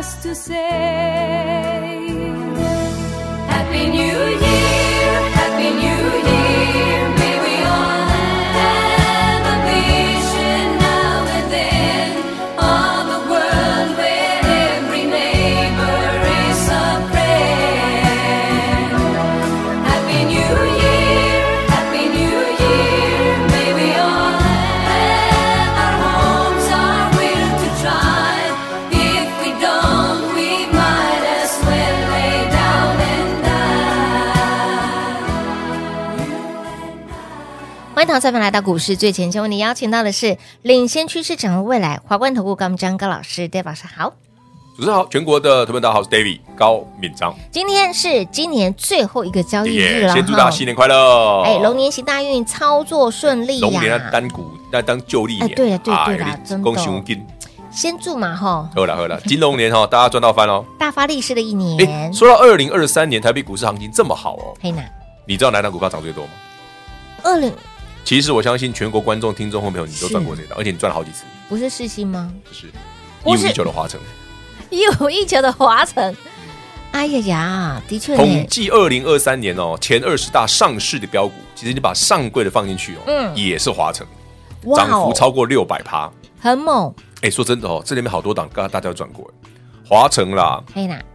just to say Happy New Year, Happy New Year. 欢迎再来到股市最前线，为你邀请到的是领先趋势、掌握未来华冠投顾高敏章高老师，David 老师好，主持人好，全国的特别大家好，我是 David 高敏章。今天是今年最后一个交易日了，先祝大家新年快乐！哎，龙年行大运，操作顺利呀！龙年单股那当旧历年，哎，对了对对的恭喜恭喜！先祝嘛哈，好了好了，金龙年哈，大家赚到翻哦，大发利市的一年。说到二零二三年台北股市行情这么好哦，你知道哪档股票涨最多吗？二零。其实我相信全国观众、听众和朋友，你都赚过这档，而且你赚了好几次。不是世新吗？不是，一五一九的华城。一五一九的华城。哎呀呀，的确。统计二零二三年哦，前二十大上市的标股，其实你把上柜的放进去哦，嗯，也是华城，涨幅超过六百趴，很猛。哎，说真的哦，这里面好多档，刚刚大家都赚过，华城啦，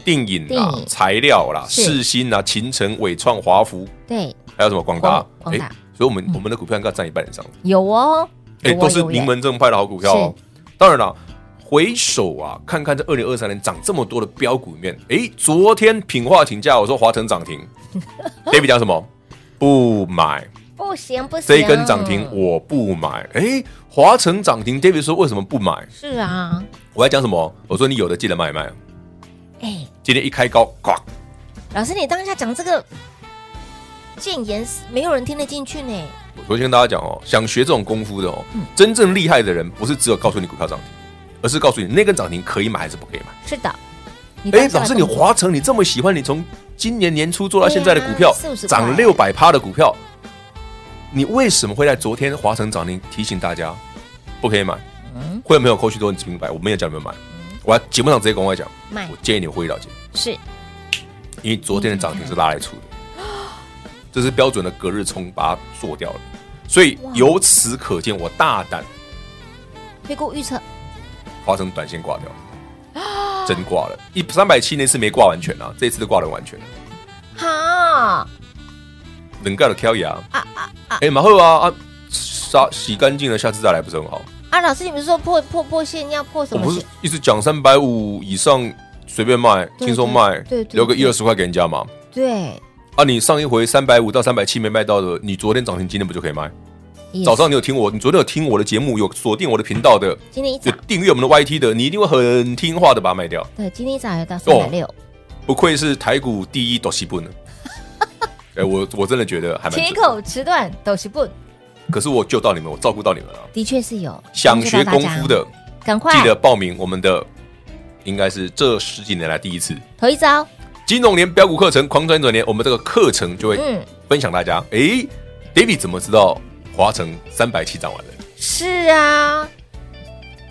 电影啦，材料啦，世新啦，秦城、伟创、华福，对，还有什么广达？广达。所以，我们我们的股票应该占一半以上。有哦，哎，都是名门正派的好股票哦。当然了，回首啊，看看这二零二三年涨这么多的标股里面，哎，昨天品化请假，我说华城涨停，David 讲什么？不买，不行不行，这一根涨停我不买。哎，华城涨停，David 说为什么不买？是啊，我在讲什么？我说你有的记得卖一卖。哎，今天一开高，呱！老师，你当下讲这个。建言没有人听得进去呢。我昨天跟大家讲哦，想学这种功夫的哦，嗯、真正厉害的人不是只有告诉你股票涨停，而是告诉你那根涨停可以买还是不可以买。是的。哎，老师，你华城你这么喜欢，你从今年年初做到现在的股票，涨六百趴的股票，你为什么会在昨天华城涨停提醒大家不可以买？嗯，会有没有后续都很明白，我没有叫你们买。嗯、我节目上直接跟我讲，我建议你回了解。是，因为昨天的涨停是拉来出的。这是标准的隔日冲，把它做掉了，所以由此可见，我大胆，飞过预测，华城短线挂掉，真挂了，一三百七那次没挂完全啊，这次都挂了完全。了，哈，能盖的挑牙啊。啊啊！哎，马后啊啊，刷洗干净了，下次再来不是很好？啊，老师，你们说破破破线要破什么？我不是一直讲三百五以上随便卖，轻松卖，对，留个一二十块给人家嘛，对。啊！你上一回三百五到三百七没卖到的，你昨天涨停，今天不就可以卖早上你有听我，你昨天有听我的节目，有锁定我的频道的，今天一早订阅我们的 YT 的，你一定会很听话的把它卖掉。对，今天一早要到三百六，不愧是台股第一斗西部呢。哎，我我真的觉得还蛮铁口直断抖西部。可是我救到你们，我照顾到你们了。的确是有想学功夫的，赶快记得报名我们的，应该是这十几年来第一次，头一招。金融年标股课程狂转转年，我们这个课程就会分享大家。哎、嗯、，David 怎么知道华城三百七涨完了？是啊，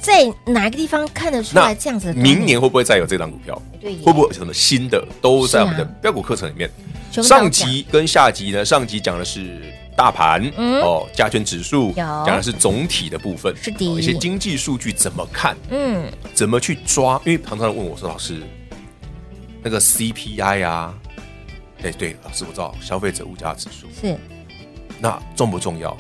在哪个地方看得出来这样子的？明年会不会再有这档股票？对，会不会有什么新的都在我们的标股课程里面？啊、上集跟下集呢？上集讲的是大盘、嗯、哦，加权指数，讲的是总体的部分，是的，一些经济数据怎么看？嗯，怎么去抓？因为常常问我说，老师。那个 CPI 啊，哎，对，老师我知道消费者物价指数是那重不重要？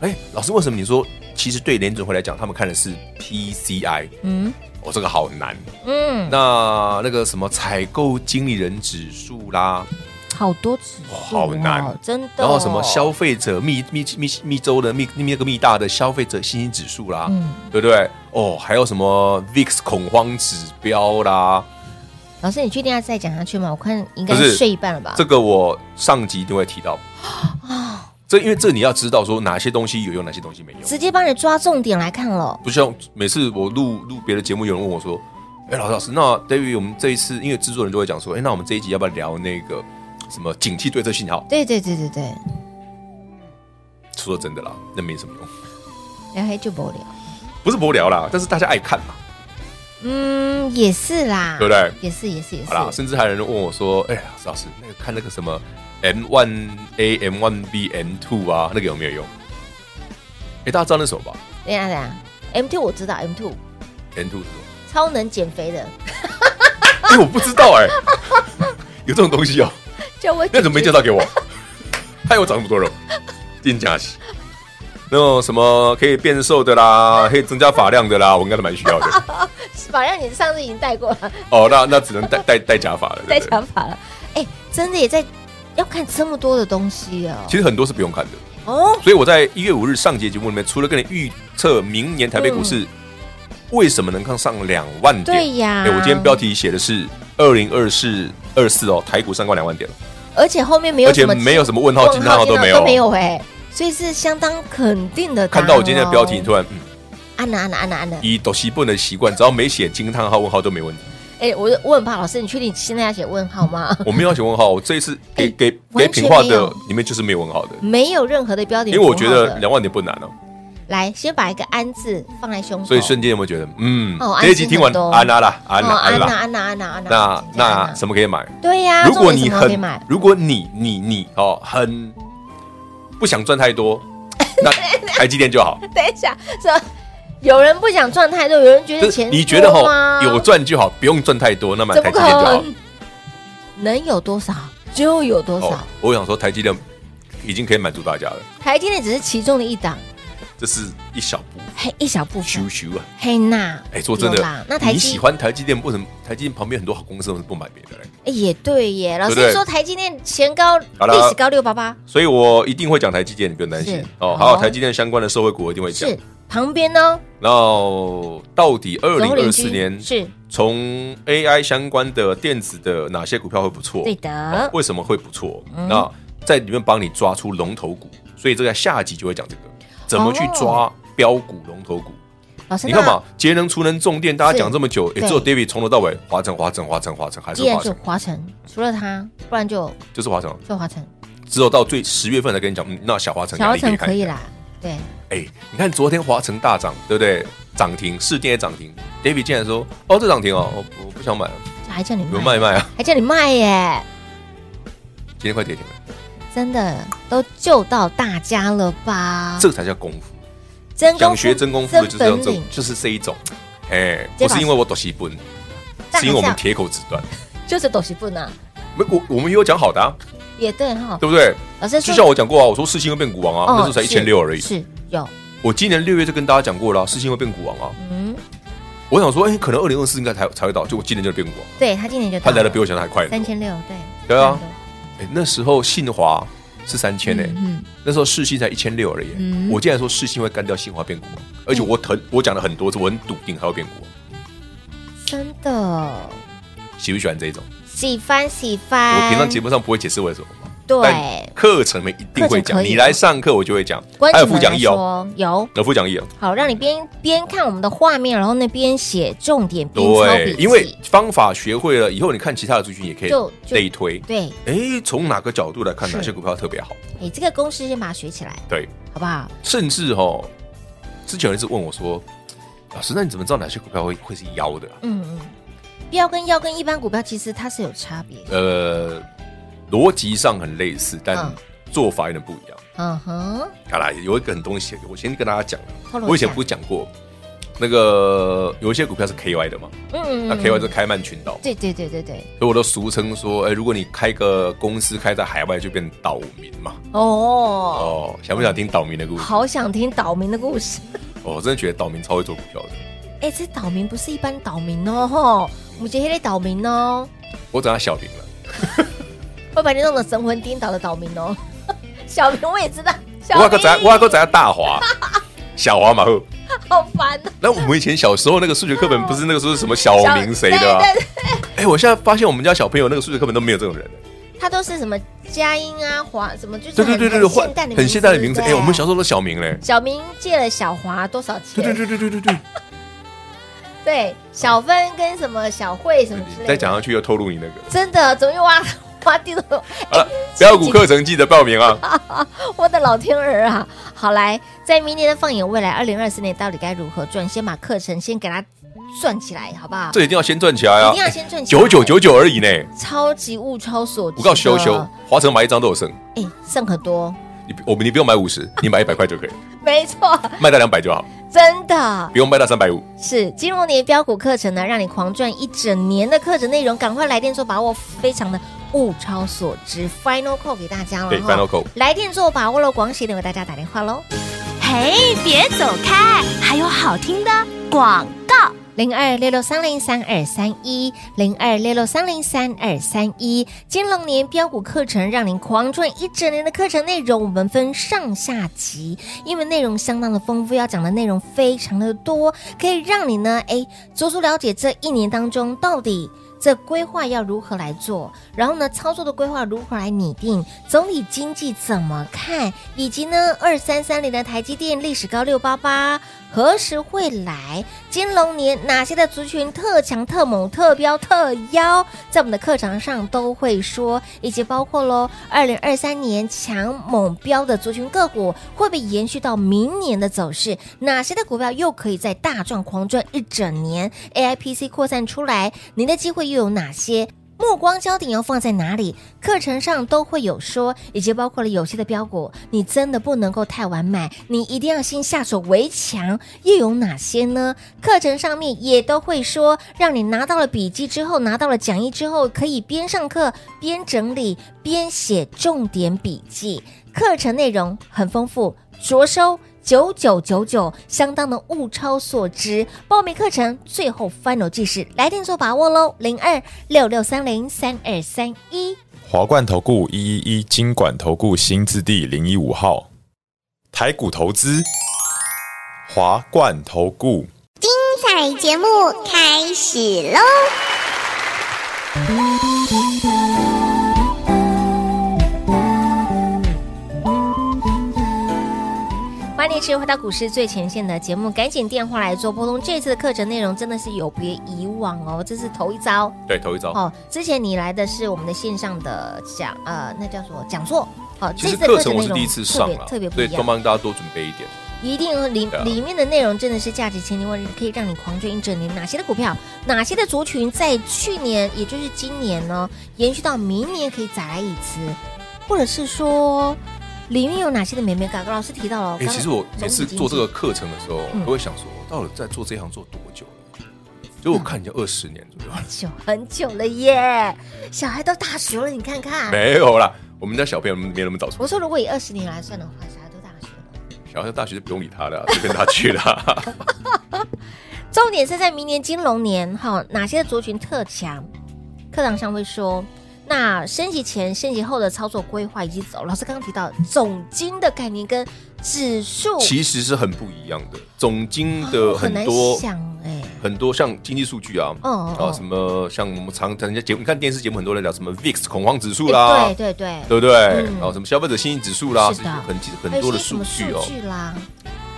哎，老师，为什么你说其实对联准会来讲，他们看的是 PCI？嗯，哦，这个好难。嗯，那那个什么采购经理人指数啦，好多指数，哦，好难，真的，哦。然后什么消费者密密密密州的密那个密大的消费者信心指数啦，嗯，对不对？哦，还有什么 VIX 恐慌指标啦？老师，你确定要再讲下去吗？我看应该是睡一半了吧？这个我上集一定会提到啊。这因为这你要知道说哪些东西有用，哪些东西没用，直接帮你抓重点来看了。不像每次我录录别的节目，有人问我说：“哎，老师老师，那 David，我们这一次因为制作人就会讲说，哎，那我们这一集要不要聊那个什么警惕对策信号？”对对对对对。说真的啦，那没什么用。聊黑就不聊，不是不聊啦，但是大家爱看嘛。嗯，也是啦，对不对？也是，也是，也是。好啦，甚至还有人问我说：“哎呀，老师，那个看那个什么 M one A M one B M two 啊，那个有没有用？”哎，大家知道那什么吧？等下等下，M two 我知道，M two M two 是什么？超能减肥的。哎，我不知道哎，有这种东西哦。叫我那怎么没介绍给我？害我长那么多肉，垫加息。那种什么可以变瘦的啦，可以增加发量的啦，我应该都蛮需要的。发量你上次已经戴过了。哦，那那只能戴戴戴假发了。戴假发了。哎，真的也在要看这么多的东西哦。其实很多是不用看的哦。所以我在一月五日上节节目里面，除了跟你预测明年台北股市为什么能看上两万点，对呀。哎，我今天标题写的是二零二四二四哦，台股上过两万点了。而且后面没有，而且没有什么问号、惊叹号都没有，都没有哎。所以是相当肯定的。看到我今天的标题，你突然嗯，按了按了按了按了。以抖西笨的习惯，只要没写惊叹号、问号都没问题。哎，我我很怕老师，你确定现在要写问号吗？我没有要写问号，我 这一次给给给品化的里面就是没有问号的，没有任何的标题。因为我觉得两万点不难哦。来，先把一个安字放在胸口。所以瞬间有没有觉得嗯？哦这一集听完安啦啦，安啦安啦安啦安啦安啦。那那什么可以买？对呀，如果你很，如果你你你哦很不想赚太多。那台积电就好。等一下，说有人不想赚太多，有人觉得钱你觉得哈有赚就好，不用赚太多，那么台积电就好。能有多少就有多少。我想说，台积电已经可以满足大家了。台积电只是其中的一档。这是一小步，嘿，一小步，咻咻啊，嘿那，哎，说真的，那台你喜欢台积电，为什么台积电旁边很多好公司，为什么不买别的嘞？哎，也对耶，老师说台积电前高历史高六八八，所以我一定会讲台积电，你不用担心哦。还有台积电相关的社会股，我一定会讲。是旁边呢？然后到底二零二四年是从 AI 相关的电子的哪些股票会不错？对的，为什么会不错？那在里面帮你抓出龙头股，所以这个下集就会讲这个。怎么去抓标股龙头股？你看嘛，节能、储能、重电，大家讲这么久，也只有 David 从头到尾华晨、华晨、华晨、华晨，还是华晨。华晨，除了他，不然就就是华晨，就华晨。只有到最十月份才跟你讲，那小华晨，小华晨可以啦。对，哎，你看昨天华晨大涨，对不对？涨停，四电也涨停。David 竟然说：“哦，这涨停哦，我我不想买了。”还叫你卖卖啊？还叫你卖耶？今天快跌停了。真的都救到大家了吧？这才叫功夫。想学真功夫的就是这种，就是这一种。哎，不是因为我抖西笨，是因为我们铁口直断。就是抖西笨啊！没我我们也有讲好的啊。也对哈，对不对？老师就像我讲过啊，我说四星会变股王啊，那时候才一千六而已。是有。我今年六月就跟大家讲过了，四星会变股王啊。嗯。我想说，哎，可能二零二四应该才才会到，结果今年就变股王。对他今年就他来的比我想的还快。三千六，对。对啊。哎，那时候信华是三千呢，那时候世信才一千六而已。我竟然说世信会干掉信华变股，而且我很我讲了很多次，我很笃定它会变股。真的？喜不喜欢这种？喜欢喜欢。我平常节目上不会解释为什么。对，课程里一定会讲。你来上课，我就会讲。还有副讲义哦，有有副讲义哦。好，让你边边看我们的画面，然后那边写重点，边抄笔记。因为方法学会了以后，你看其他的族群也可以类推。对，哎，从哪个角度来看哪些股票特别好？哎，这个公式先把它学起来，对，好不好？甚至哦，之前有一次问我说：“老师，那你怎么知道哪些股票会会是妖的？”嗯嗯，标跟妖跟一般股票其实它是有差别。呃。逻辑上很类似，但做法有点不一样。嗯哼，好啦，有一个很东西，我先跟大家讲。我以前不是讲过，那个有一些股票是 KY 的嘛，嗯，那 KY 是开曼群岛，对对对对对，所以我都俗称说，哎，如果你开个公司开在海外，就变岛民嘛。哦哦，想不想听岛民的故事？好想听岛民的故事。哦，我真的觉得岛民超会做股票的。哎，这岛民不是一般岛民哦，吼，我们这些岛民哦。我整他小民了，会把你弄得神魂颠倒的岛民哦。小明我也知道，我还在我还在大华，小华嘛后。好烦啊！那我们以前小时候那个数学课本不是那个说是什么小明谁的啊？哎，我现在发现我们家小朋友那个数学课本都没有这种人，他都是什么佳音啊、华什么，就是对对对对对，很现代的名字。哎，我们小时候都小明嘞，小明借了小华多少钱？对对对对对对对，对小芬跟什么小慧什么之类的。再讲下去又透露你那个，真的怎么又挖挖地图？好了，标股课程记得报名啊！我的老天儿啊！好来。在明年的放眼未来，二零二四年到底该如何赚？先把课程先给它赚起来，好不好？这一定要先赚起来啊！一定要先赚起来，九九九九而已呢！超级物超所值。我告诉修修，华城买一张都有剩，哎，剩很多。你我们你不用买五十，你买一百块就可以。没错，卖到两百就好。真的，不用卖到三百五。是金融年标股课程呢，让你狂赚一整年的课程内容，赶快来电做把握，非常的物超所值。Final call 给大家了，对，Final call，来电做把握了，广喜的为大家打电话喽。嘿，别走开！还有好听的广告。零二六六三零三二三一，零二六六三零三二三一。金龙年标股课程，让您狂赚一整年的课程内容，我们分上下集，因为内容相当的丰富，要讲的内容非常的多，可以让你呢，哎，足足了解这一年当中到底。这规划要如何来做？然后呢，操作的规划如何来拟定？总体经济怎么看？以及呢，二三三零的台积电历史高六八八。何时会来？金龙年哪些的族群特强、特猛、特标、特妖，在我们的课堂上都会说，以及包括喽，二零二三年强猛标的族群个股会被延续到明年的走势？哪些的股票又可以在大赚狂赚一整年？AIPC 扩散出来，您的机会又有哪些？目光焦点要放在哪里？课程上都会有说，以及包括了有些的标股，你真的不能够太完美，你一定要先下手为强。又有哪些呢？课程上面也都会说，让你拿到了笔记之后，拿到了讲义之后，可以边上课边整理边写重点笔记。课程内容很丰富，着收。九九九九，相当的物超所值。报名课程最后 final 计时，来电做把握喽！零二六六三零三二三一。华冠投顾一一一金管投顾新字第零一五号。台股投资，华冠投顾。精彩节目开始喽！欢迎回到股市最前线的节目，赶紧电话来做拨通。这次的课程内容真的是有别以往哦，这是头一遭。对，头一遭哦。之前你来的是我们的线上的讲，呃，那叫做讲座。哦，其实课程我是第一次上了，特别不一样，所以帮大家多准备一点。一定里里面的内容真的是价值千金万，可以让你狂追一整年。哪些的股票，哪些的族群，在去年也就是今年呢，延续到明年可以再来一次，或者是说。里面有哪些的美眉角角？老师提到了。哎，其实我每次做这个课程的时候，都会想说，我到底在做这行做多久了？就我看已经二十年左右很，久很久了耶！小孩都大学了，你看看。没有啦，我们家小朋友没那么早出。我说，如果以二十年来算的话，小孩都大学了。小孩大学就不用理他了，就跟他去了。重点是在明年金龙年哈，哪些的族群特强？课堂上会说。那升级前、升级后的操作规划以及走，老师刚刚提到总金的概念跟指数其实是很不一样的。总金的很多，想哎，很多像经济数据啊，哦啊，什么像我们常常人家节目，你看电视节目很多人聊什么 VIX 恐慌指数啦，对对对，对不对？然后什么消费者信心指数啦，是的，很很多的数据哦。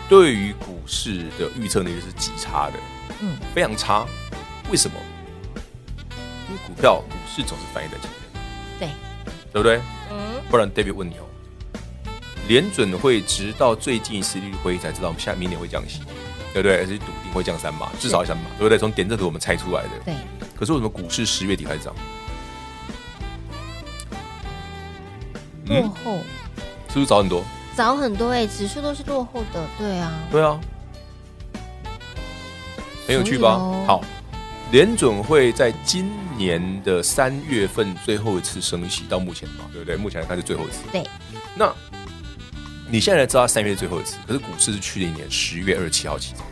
对于股市的预测能力是极差的，嗯，非常差。为什么？因为股票股市总是反映在前面。对，对不对？嗯，不然 David 问你哦，联准会直到最近一次利率会议才知道我们下明年会降息，对不对？而且笃定会降三码，至少三码，对不对？从点阵图我们猜出来的。对。可是为什么股市十月底开始涨？落后，是不是早很多？早很多哎，指数都是落后的，对啊。对啊。很有趣吧？好，联准会在今年的三月份最后一次升息，到目前嘛，对不对？目前来看是最后一次。对，那你现在知道三月最后一次，可是股市是去年年十月二十七号起涨。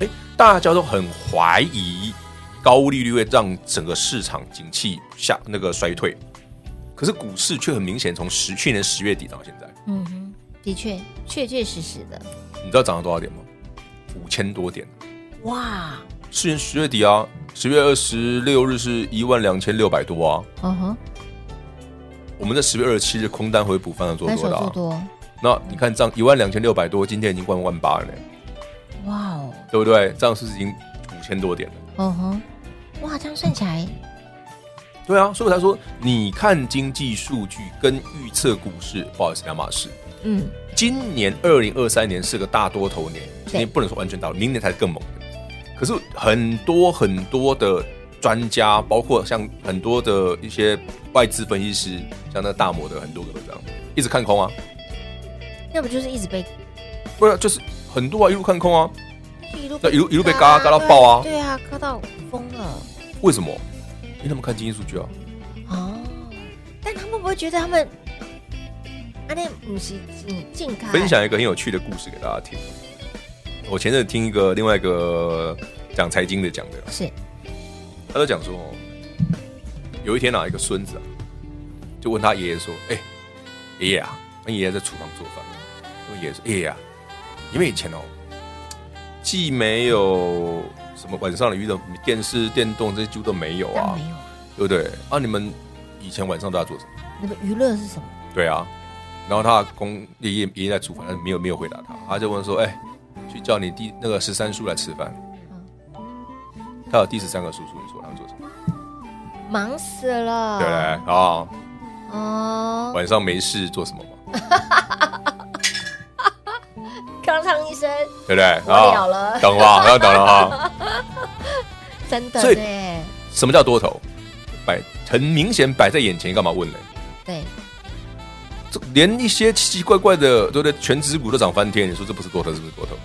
哎，大家都很怀疑高利率会让整个市场景气下那个衰退，可是股市却很明显从十去年十月底到现在，嗯哼，的确确确实实的。你知道涨了多少点吗？五千多点。哇！去年十月底啊，十月二十六日是一万两千六百多啊。嗯哼。我们在十月二十七日空单回补，翻了做多的啊。做多。那你看这样一万两千六百多，今天已经过万八了呢。哇哦！对不对？这样是不是已经五千多点了？嗯哼。哇，这样算起来。对啊，所以我才说，你看经济数据跟预测股市，不好意思，两码事。嗯。今年二零二三年是个大多头年，今年不能说完全大，明年才是更猛的。可是很多很多的专家，包括像很多的一些外资分析师，像那大摩的很多个都这样，一直看空啊。那不就是一直被？不是，就是很多啊，一路看空啊。一路那一路一路被嘎嘎到爆啊。对啊，嘎到疯了。为什么？因为他们看经济数据啊。哦。但他们不会觉得他们？分享一个很有趣的故事给大家听。我前阵听一个另外一个讲财经的讲的，是，他就讲说，有一天啊，一个孙子啊，就问他爷爷说：“哎，爷爷啊，那爷爷在厨房做饭。”爷爷说：“爷爷啊，因为以前哦，既没有什么晚上的娱乐，电视、电动这些几乎都没有啊，没有，对不对？啊，你们以前晚上都在做什么？那个娱乐是什么？对啊。”然后他公爷爷爷爷在厨房，但没有没有回答他，他就问说：“哎，去叫你第那个十三叔来吃饭。”他有第十三个叔叔，你说他们做什么？忙死了。对不对？啊。哦。晚上没事做什么吗？康康医生，对不对？我了了。要等了哈。真的。所以什么叫多头？摆很明显摆在眼前，干嘛问呢？对。连一些奇奇怪怪的，对不对？全指股都涨翻天，你说这不是多头，是不是多头？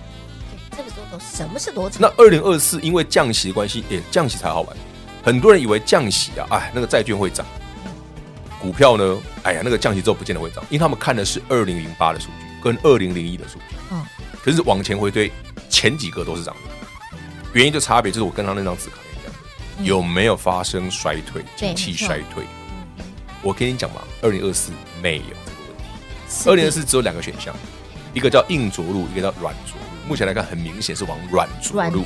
什么是多头？那二零二四因为降息的关系，也降息才好玩。很多人以为降息啊，哎，那个债券会涨，股票呢，哎呀，那个降息之后不见得会涨，因为他们看的是二零零八的数据跟二零零一的数据。嗯。可是往前回推，前几个都是涨的，原因就差别就是我跟他那张纸卡一样，有没有发生衰退，经济衰退？我跟你讲嘛，二零二四没有这个问题。二零二四只有两个选项，一个叫硬着陆，一个叫软着陆。目前来看，很明显是往软着陆。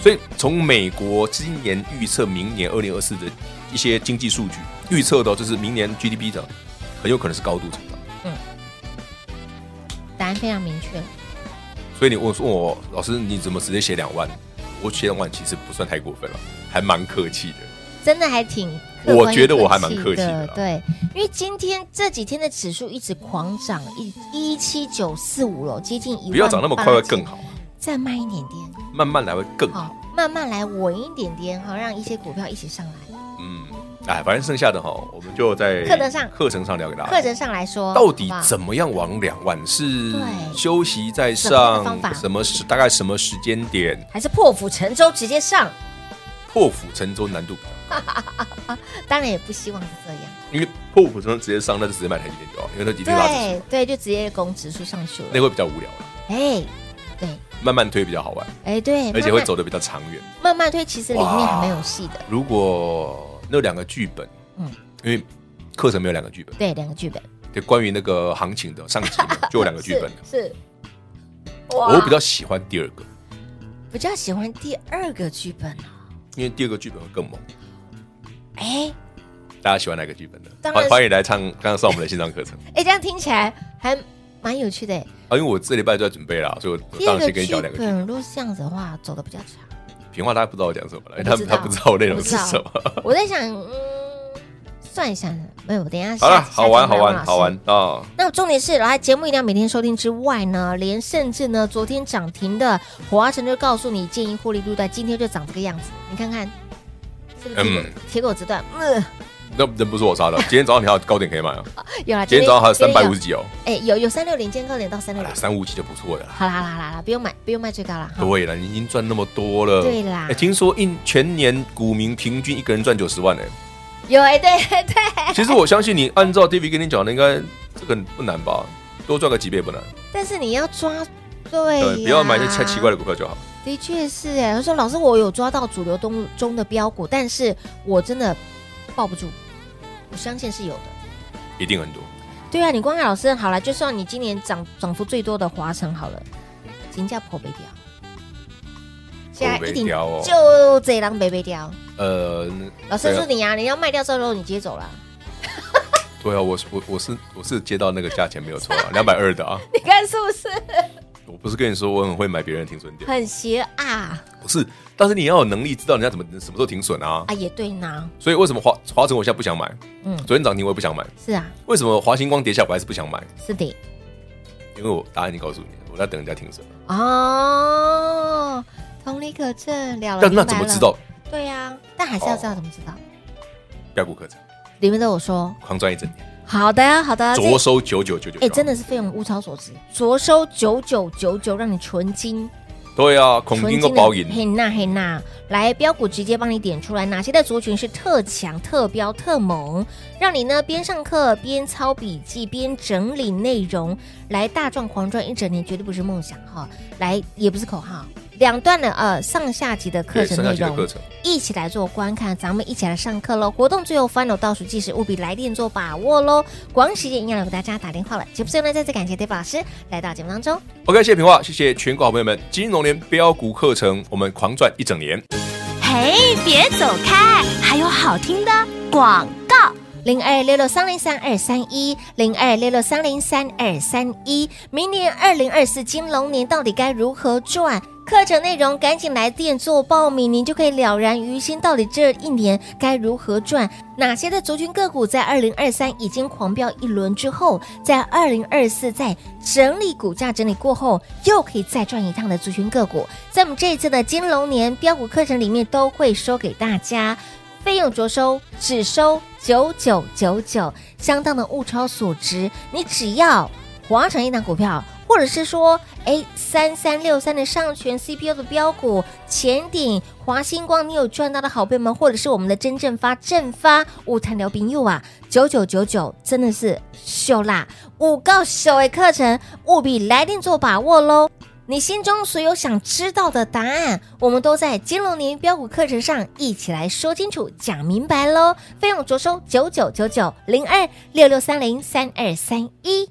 所以从美国今年预测明年二零二四的一些经济数据预测到，就是明年 GDP 的很有可能是高度成长。嗯，答案非常明确。所以你问说我老师，你怎么直接写两万？我写两万其实不算太过分了，还蛮客气的。真的还挺。我觉得我还蛮客气的，对，因为今天这几天的指数一直狂涨，一一七九四五了，接近一万。不要涨那么快会更好，再慢一点点，慢慢来会更好，慢慢来稳一点点，好让一些股票一起上来。嗯，哎，反正剩下的哈，我们就在课程上课程上聊给大家。课程上来说，到底怎么样往两万？是休息再上？什么时？大概什么时间点？还是破釜沉舟直接上？破釜沉舟难度比较高，当然也不希望是这样。因为破釜沉舟直接上，那就直接买台积电就好，因为它一定拉指数。对，就直接攻指数上去了。那会比较无聊了。哎，对，慢慢推比较好玩。哎，对，而且会走的比较长远。慢慢推其实里面还蛮有戏的。如果那两个剧本，嗯，因为课程没有两个剧本，对，两个剧本。对，关于那个行情的上集 就有两个剧本。是。我比较喜欢第二个。比较喜欢第二个剧本啊。因为第二个剧本会更猛，哎，大家喜欢哪个剧本呢？欢欢迎来唱，刚刚上我们的线上课程。哎，这样听起来还蛮有趣的。啊，因为我这礼拜就在准备了，所以我当然先跟你讲两个剧本。如果这样子的话，走的比较长。平话大家不知道我讲什么了，他他不知道我内容是什么。我在想，嗯。算一下，没有，等一下。好了，好玩，好玩，好玩啊！那重点是，来节目一定要每天收听之外呢，连甚至呢，昨天涨停的华城就告诉你建议获利路段，今天就长这个样子，你看看是不是铁口直断？嗯，那人不是我杀的。今天早上你还有高点可以买啊？有啊，今天早上还有三百五十几哦。哎，有有三六零，今天高点到三六零，三五几就不错了。好啦好啦好啦，不用买，不用卖最高了。对了，你已经赚那么多了。对啦。哎，听说一全年股民平均一个人赚九十万呢。有哎，对 对。其实我相信你按照 David 跟你讲的，应该这个不难吧？多赚个几倍不难。但是你要抓对，不要买些太奇怪的股票就好。的确是哎，他说老师，我有抓到主流东中的标股，但是我真的抱不住。我相信是有的，一定很多。对啊，你光看老师好了，就算你今年涨涨幅最多的华城好了，金价破没掉，现在一定就这狼没没掉。呃，老师是你啊，你要卖掉之后你接走了。对啊，我我我是我是接到那个价钱没有错啊，两百二的啊，你看是不是？我不是跟你说我很会买别人的停损点，很邪啊！不是，但是你要有能力知道人家怎么什么时候停损啊！啊，也对呢。所以为什么华华晨我现在不想买？嗯，昨天涨停我也不想买。是啊。为什么华星光跌下我还是不想买？是的。因为我答案已经告诉你，我在等人家停损。哦，同理可证，了了。但那怎么知道？对呀，但还是要知道怎么知道。标股课程里面都有说，狂赚一整年。好的，好的，着收九九九九，哎，真的是费用物超所值，着收九九九九，让你纯金。对啊，孔金个包银，嘿娜嘿娜，来标股直接帮你点出来，哪些的族群是特强、特标、特猛，让你呢边上课边抄笔记边整理内容，来大赚狂赚一整年，绝对不是梦想哈，来也不是口号。两段的呃上下集的课程内容，一起来做观看，咱们一起来上课喽！活动最后 final 倒数计时，务必来电做把握喽！广喜时间要给大家打电话了，节目最后呢，再次感谢 David 老师来到节目当中。OK，谢谢平话，谢谢全国好朋友们，金龙年标股课程，我们狂赚一整年。嘿，别走开，还有好听的广告。零二六六三零三二三一，零二六六三零三二三一，明年二零二四金龙年到底该如何赚？课程内容赶紧来电做报名，您就可以了然于心，到底这一年该如何赚？哪些的族群个股在二零二三已经狂飙一轮之后，在二零二四在整理股价整理过后，又可以再赚一趟的族群个股，在我们这一次的金龙年标股课程里面都会说给大家，费用着收只收九九九九，相当的物超所值，你只要划成一档股票。或者是说，哎，三三六三的上权 CPU 的标股，前顶华星光，你有赚到的好朋友们，或者是我们的真正发正发五碳疗饼柚啊，九九九九真的是秀啦！五告手诶课程务必来电做把握喽！你心中所有想知道的答案，我们都在金龙年标股课程上一起来说清楚、讲明白喽！费用着收九九九九零二六六三零三二三一。